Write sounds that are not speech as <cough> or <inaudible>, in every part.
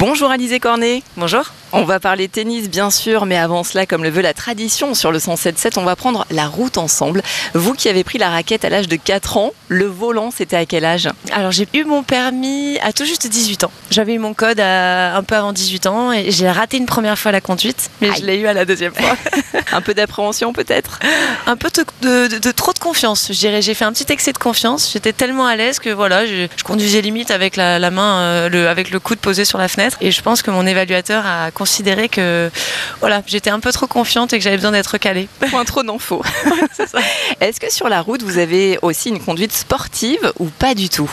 Bonjour Alizé Cornet. Bonjour. On va parler tennis bien sûr, mais avant cela, comme le veut la tradition sur le 107.7, on va prendre la route ensemble. Vous qui avez pris la raquette à l'âge de 4 ans, le volant c'était à quel âge? Alors j'ai eu mon permis à tout juste 18 ans. J'avais eu mon code à un peu avant 18 ans et j'ai raté une première fois la conduite, mais je l'ai eu à la deuxième fois. <laughs> un peu d'appréhension peut-être? Un peu de, de, trop de confiance, je dirais. J'ai fait un petit excès de confiance. J'étais tellement à l'aise que voilà, je, conduisais limite avec la, main, euh, le, avec le coude posé sur la fenêtre. Et je pense que mon évaluateur a considéré que voilà, j'étais un peu trop confiante et que j'avais besoin d'être calée. <laughs> Point trop d'infos. <laughs> Est-ce que sur la route, vous avez aussi une conduite sportive ou pas du tout?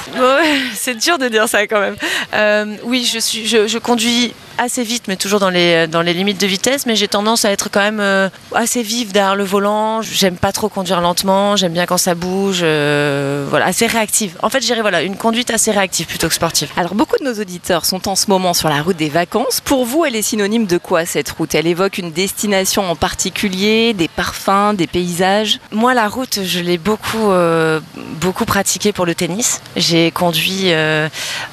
C'est dur de dire ça quand même. Euh, oui, je, suis, je, conduis assez vite, mais toujours dans les, dans les limites de vitesse, mais j'ai tendance à être quand même euh, assez vive derrière le volant. J'aime pas trop conduire lentement, j'aime bien quand ça bouge, euh, voilà, assez réactive. En fait, j'irais voilà, une conduite assez réactive plutôt que sportive. Alors, beaucoup de nos auditeurs sont en ce moment sur la route des vacances. Pour vous, elle est synonyme de quoi cette route? Elle évoque une destination en particulier, des parfums, des paysages? Moi, la route, je l'ai beaucoup, euh, beaucoup pratiquée pour le tennis. J'ai conduit,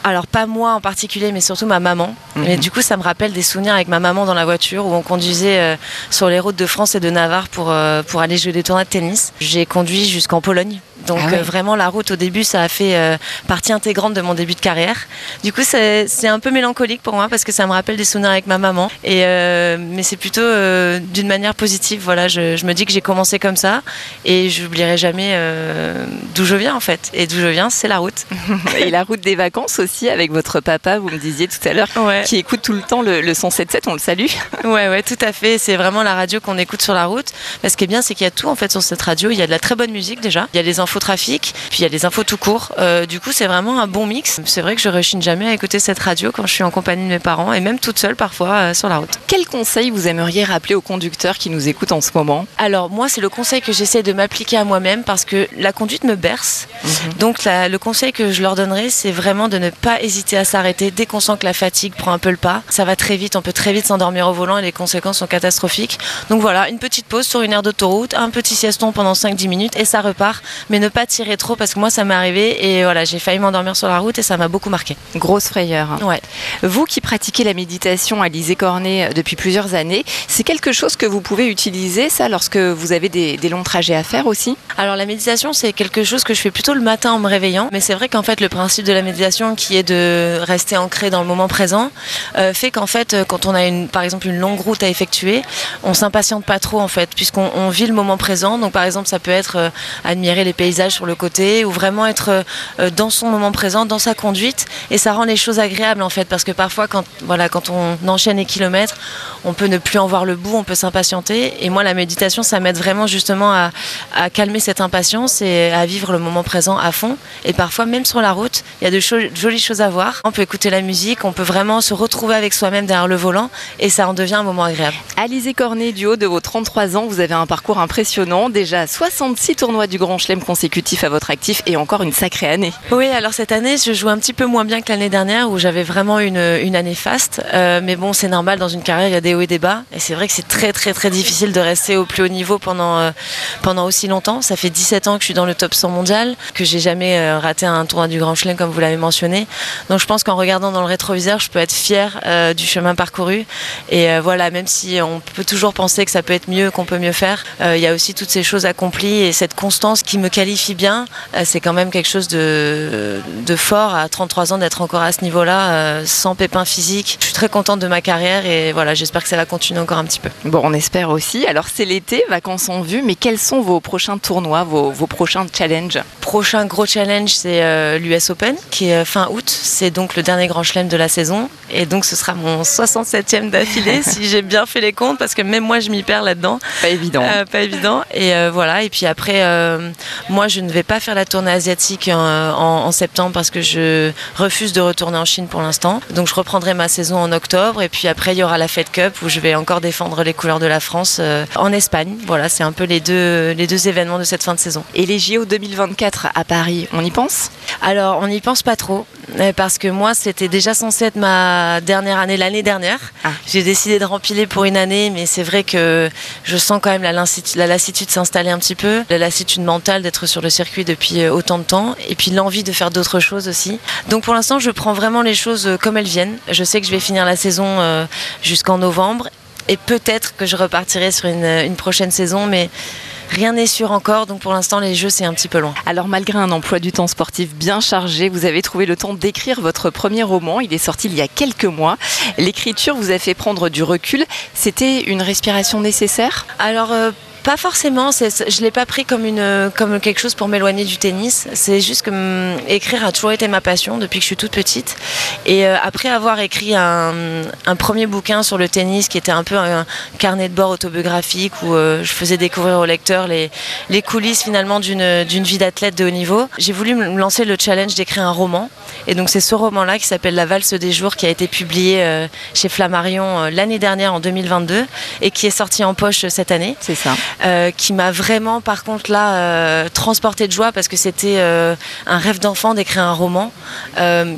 alors pas moi en particulier, mais surtout ma maman. Mhm. Et du coup, ça me rappelle des souvenirs avec ma maman dans la voiture où on conduisait euh, sur les routes de France et de Navarre pour, pour aller jouer des tournois de tennis. J'ai conduit jusqu'en Pologne. Donc ah vraiment la route au début ça a fait partie intégrante de mon début de carrière. Du coup c'est un peu mélancolique pour moi parce que ça me rappelle des souvenirs avec ma maman. Et euh, mais c'est plutôt euh, d'une manière positive. Voilà, je, me dis que j'ai commencé comme ça et je n'oublierai jamais euh, d'où je viens en fait. Et d'où je viens, c'est la route. <laughs> et la route des vacances aussi avec votre papa, vous me disiez tout à l'heure, qui écoute tout le temps le, le 107.7, on le salue. <laughs> ouais, ouais, tout à fait. C'est vraiment la radio qu'on écoute sur la route. ce qui est bien, c'est qu'il y a tout en fait sur cette radio. Il y a de la très bonne musique déjà. Il y a les infos trafic, puis il y a les infos tout court. du coup, c'est vraiment un bon mix. C'est vrai que je rechigne jamais à écouter cette radio quand je suis en compagnie de mes parents et même toute seule parfois sur la route. Quel conseil vous aimeriez rappeler aux conducteurs qui nous écoutent en ce moment? Alors moi, c'est le conseil que j'essaie de m'appliquer à moi-même parce que la conduite me berce. Mhm. Donc le conseil que je leur donnerai, c'est vraiment de ne pas hésiter à s'arrêter dès qu'on sent que la fatigue prend un peu le pas. Ça va très vite, on peut très vite s'endormir au volant et les conséquences sont catastrophiques. Donc voilà, une petite pause sur une aire d'autoroute, un petit sieston pendant 5-10 minutes et ça repart. Mais ne pas tirer trop parce que moi, ça m'est arrivé et voilà, j'ai failli m'endormir sur la route et ça m'a beaucoup marqué. Grosse frayeur. Hein. Ouais. Vous qui pratiquez la méditation à Lisée Cornet depuis plusieurs années. C'est quelque chose que vous pouvez utiliser, ça, lorsque vous avez des, longs trajets à faire aussi? Alors la méditation, c'est quelque chose que je fais plutôt le matin en me réveillant. Mais c'est vrai qu'en fait, le principe de la méditation, qui est de rester ancré dans le moment présent, euh, fait qu'en fait, quand on a une, par exemple une longue route à effectuer, on s'impatiente pas trop en fait, puisqu'on vit le moment présent. Donc par exemple, ça peut être euh, admirer les paysages sur le côté ou vraiment être euh, dans son moment présent, dans sa conduite, et ça rend les choses agréables en fait, parce que parfois, quand voilà, quand on enchaîne les kilomètres, on peut ne plus en voir le bout, on peut s'impatienter. Et moi, la méditation, ça m'aide vraiment justement à, calmer cette impatience et à vivre le moment présent à fond. Et parfois, même sur la route, il y a de jolies choses à voir. On peut écouter la musique, on peut vraiment se retrouver avec soi-même derrière le volant et ça en devient un moment agréable. Alizé Cornet, du haut de vos 33 ans, vous avez un parcours impressionnant. Déjà 66 tournois du Grand Chelem consécutifs à votre actif et encore une sacrée année. Oui, alors cette année, je joue un petit peu moins bien que l'année dernière où j'avais vraiment une, année faste. Euh, mais bon, c'est normal, dans une carrière, il y a des hauts et des bas. Et c'est vrai que c'est très très très difficile de rester au plus haut niveau pendant, euh, pendant aussi longtemps. Ça fait 17 ans que je suis dans le top 100 mondial, que j'ai jamais euh, raté un tournoi du Grand Chelem comme vous l'avez mentionné. Donc je pense qu'en regardant dans le rétroviseur, je peux être fière du chemin parcouru. Et voilà, même si on peut toujours penser que ça peut être mieux, qu'on peut mieux faire, il y a aussi toutes ces choses accomplies et cette constance qui me qualifie bien. c'est quand même quelque chose de, de fort à 33 ans d'être encore à ce niveau-là, sans pépin physique. Je suis très contente de ma carrière et voilà, j'espère que ça va continuer encore un petit peu. Bon, on espère aussi. Alors c'est l'été, vacances en vue, mais quels sont vos prochains tournois, vos, prochains challenges? Prochain gros challenge, c'est euh, l'US Open, qui est euh, fin août. C'est donc le dernier grand chelem de la saison. Et donc ce sera mon 67e d'affilée, <laughs> si j'ai bien fait les comptes, parce que même moi je m'y perds là-dedans. Pas évident. Euh, pas évident. Et voilà, et puis après, moi je ne vais pas faire la tournée asiatique en, en, septembre parce que je refuse de retourner en Chine pour l'instant. Donc je reprendrai ma saison en octobre, et puis après il y aura la Fed Cup où je vais encore défendre les couleurs de la France euh, en Espagne. Voilà, c'est un peu les deux, les deux événements de cette fin de saison. Et les JO 2024 à Paris, on y pense? Alors, on n'y pense pas trop. Euh, parce que moi, c'était déjà censé être ma dernière année l'année dernière. Ah. J'ai décidé de rempiler pour une année, mais c'est vrai que je sens quand même la, lassitude- la lassitude s'installer un petit peu, la lassitude mentale d'être sur le circuit depuis euh, autant de temps, et puis l'envie de faire d'autres choses aussi. Donc pour l'instant, je prends vraiment les choses euh, comme elles viennent. Je sais que je vais finir la saison jusqu'en novembre, et peut-être que je repartirai sur une, une prochaine saison, mais rien n'est sûr encore. Donc pour l'instant, les jeux, c'est un petit peu loin. Alors malgré un emploi du temps sportif bien chargé, vous avez trouvé le temps d'écrire votre premier roman. Il est sorti il y a quelques mois. L'écriture vous a fait prendre du recul. C'était une respiration nécessaire? Alors, euh, pas forcément. Je l'ai pas pris comme une comme quelque chose pour m'éloigner du tennis. C'est juste que hum, écrire a toujours été ma passion depuis que je suis toute petite. Et euh, après avoir écrit un, un premier bouquin sur le tennis, qui était un peu un carnet de bord autobiographique où euh, je faisais découvrir au lecteur les les coulisses finalement d'une d'une vie d'athlète de haut niveau, j'ai voulu me lancer le challenge d'écrire un roman. Et donc c'est ce roman-là qui s'appelle La valse des jours, qui a été publié euh, chez Flammarion euh, l'année dernière en 2022 et qui est sorti en poche euh, cette année C'est ça. Euh, qui m'a vraiment, par contre, là, euh, transporté de joie parce que c'était euh, un rêve d'enfant d'écrire un roman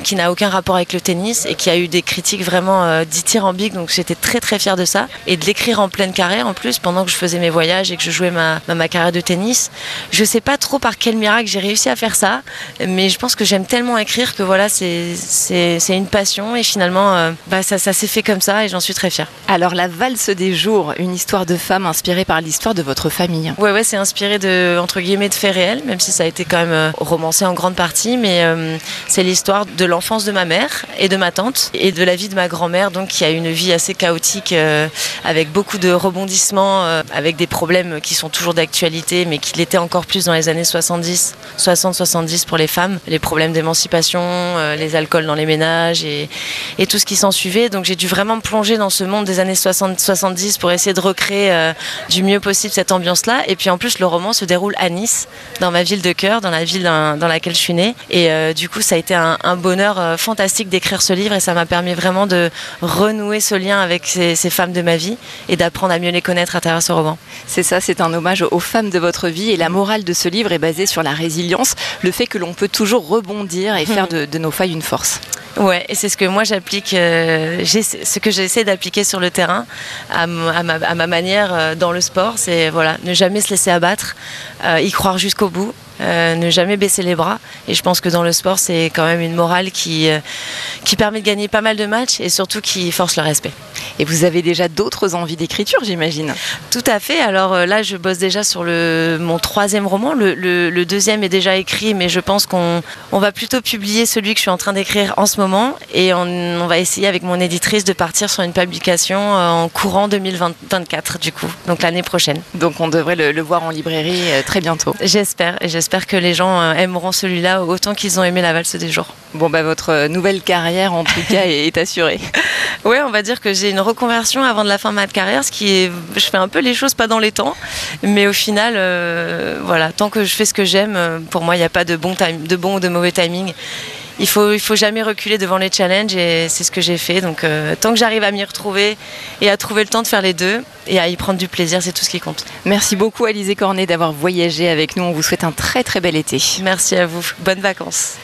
qui n'a aucun rapport avec le tennis et qui a eu des critiques vraiment dithyrambiques. Donc j'étais très très fière de ça et de l'écrire en pleine carrière en plus pendant que je faisais mes voyages et que je jouais ma, ma, carrière de tennis. Je sais pas trop par quel miracle j'ai réussi à faire ça, mais je pense que j'aime tellement écrire que voilà, c'est une passion et finalement, bah, ça, ça s'est fait comme ça et j'en suis très fière. Alors la valse des jours, une histoire de femme inspirée par l'histoire de votre famille. Ouais, ouais, c'est inspiré de entre guillemets de faits réels, même si ça a été quand même euh, romancé en grande partie. Mais euh, c'est l'histoire de l'enfance de ma mère et de ma tante et de la vie de ma grand-mère, donc qui a une vie assez chaotique euh, avec beaucoup de rebondissements, avec des problèmes qui sont toujours d'actualité, mais qui l'étaient encore plus dans les années 70, 60-70 pour les femmes, les problèmes d'émancipation, les alcools dans les ménages et, tout ce qui s'en suivait. Donc j'ai dû vraiment me plonger dans ce monde des années 60-70 pour essayer de recréer du mieux possible cette ambiance-là. Et puis en plus, le roman se déroule à Nice, dans ma ville de cœur, dans la ville dans, laquelle je suis née. Et euh, du coup, ça a été un, un bonheur euh, fantastique d'écrire ce livre et ça m'a permis vraiment de renouer ce lien avec ces, ces femmes de ma vie et d'apprendre à mieux les connaître à travers ce roman. C'est ça, c'est un hommage aux femmes de votre vie et la morale de ce livre est basée sur la résilience, le fait que l'on peut toujours rebondir et faire de, de nos failles une force. Ouais, et c'est ce que moi j'applique, euh, ce que j'essaie d'appliquer sur le terrain à, à ma, à ma manière euh, dans le sport, c'est voilà, ne jamais se laisser abattre, euh, y croire jusqu'au bout, euh, ne jamais baisser les bras. Et je pense que dans le sport, c'est quand même une morale qui, euh, qui permet de gagner pas mal de matchs et surtout qui force le respect. Et vous avez déjà d'autres envies d'écriture, j'imagine. Tout à fait. Alors euh, là, je bosse déjà sur le, mon troisième roman. Le, le- le deuxième est déjà écrit, mais je pense qu'on on va plutôt publier celui que je suis en train d'écrire en ce moment. Et on, on va essayer avec mon éditrice de partir sur une publication en courant 2024, du coup, donc l'année prochaine. Donc on devrait le, le voir en librairie très bientôt. J'espère. J'espère que les gens euh, aimeront celui-là autant qu'ils ont aimé La valse des jours. Bon, bah votre euh, nouvelle carrière, en tout cas, <laughs> est, assurée. <laughs> Ouais, on va dire que j'ai une reconversion avant de la fin de ma carrière, ce qui est, je fais un peu les choses pas dans les temps, mais au final, euh, voilà, tant que je fais ce que j'aime, pour moi, il n'y a pas de bon, time, de bon ou de mauvais timing. Il faut, il faut jamais reculer devant les challenges et c'est ce que j'ai fait. Donc, euh, tant que j'arrive à m'y retrouver et à trouver le temps de faire les deux et à y prendre du plaisir, c'est tout ce qui compte. Merci beaucoup, Alizé Cornet, d'avoir voyagé avec nous. On vous souhaite un très très bel été. Merci à vous. Bonnes vacances.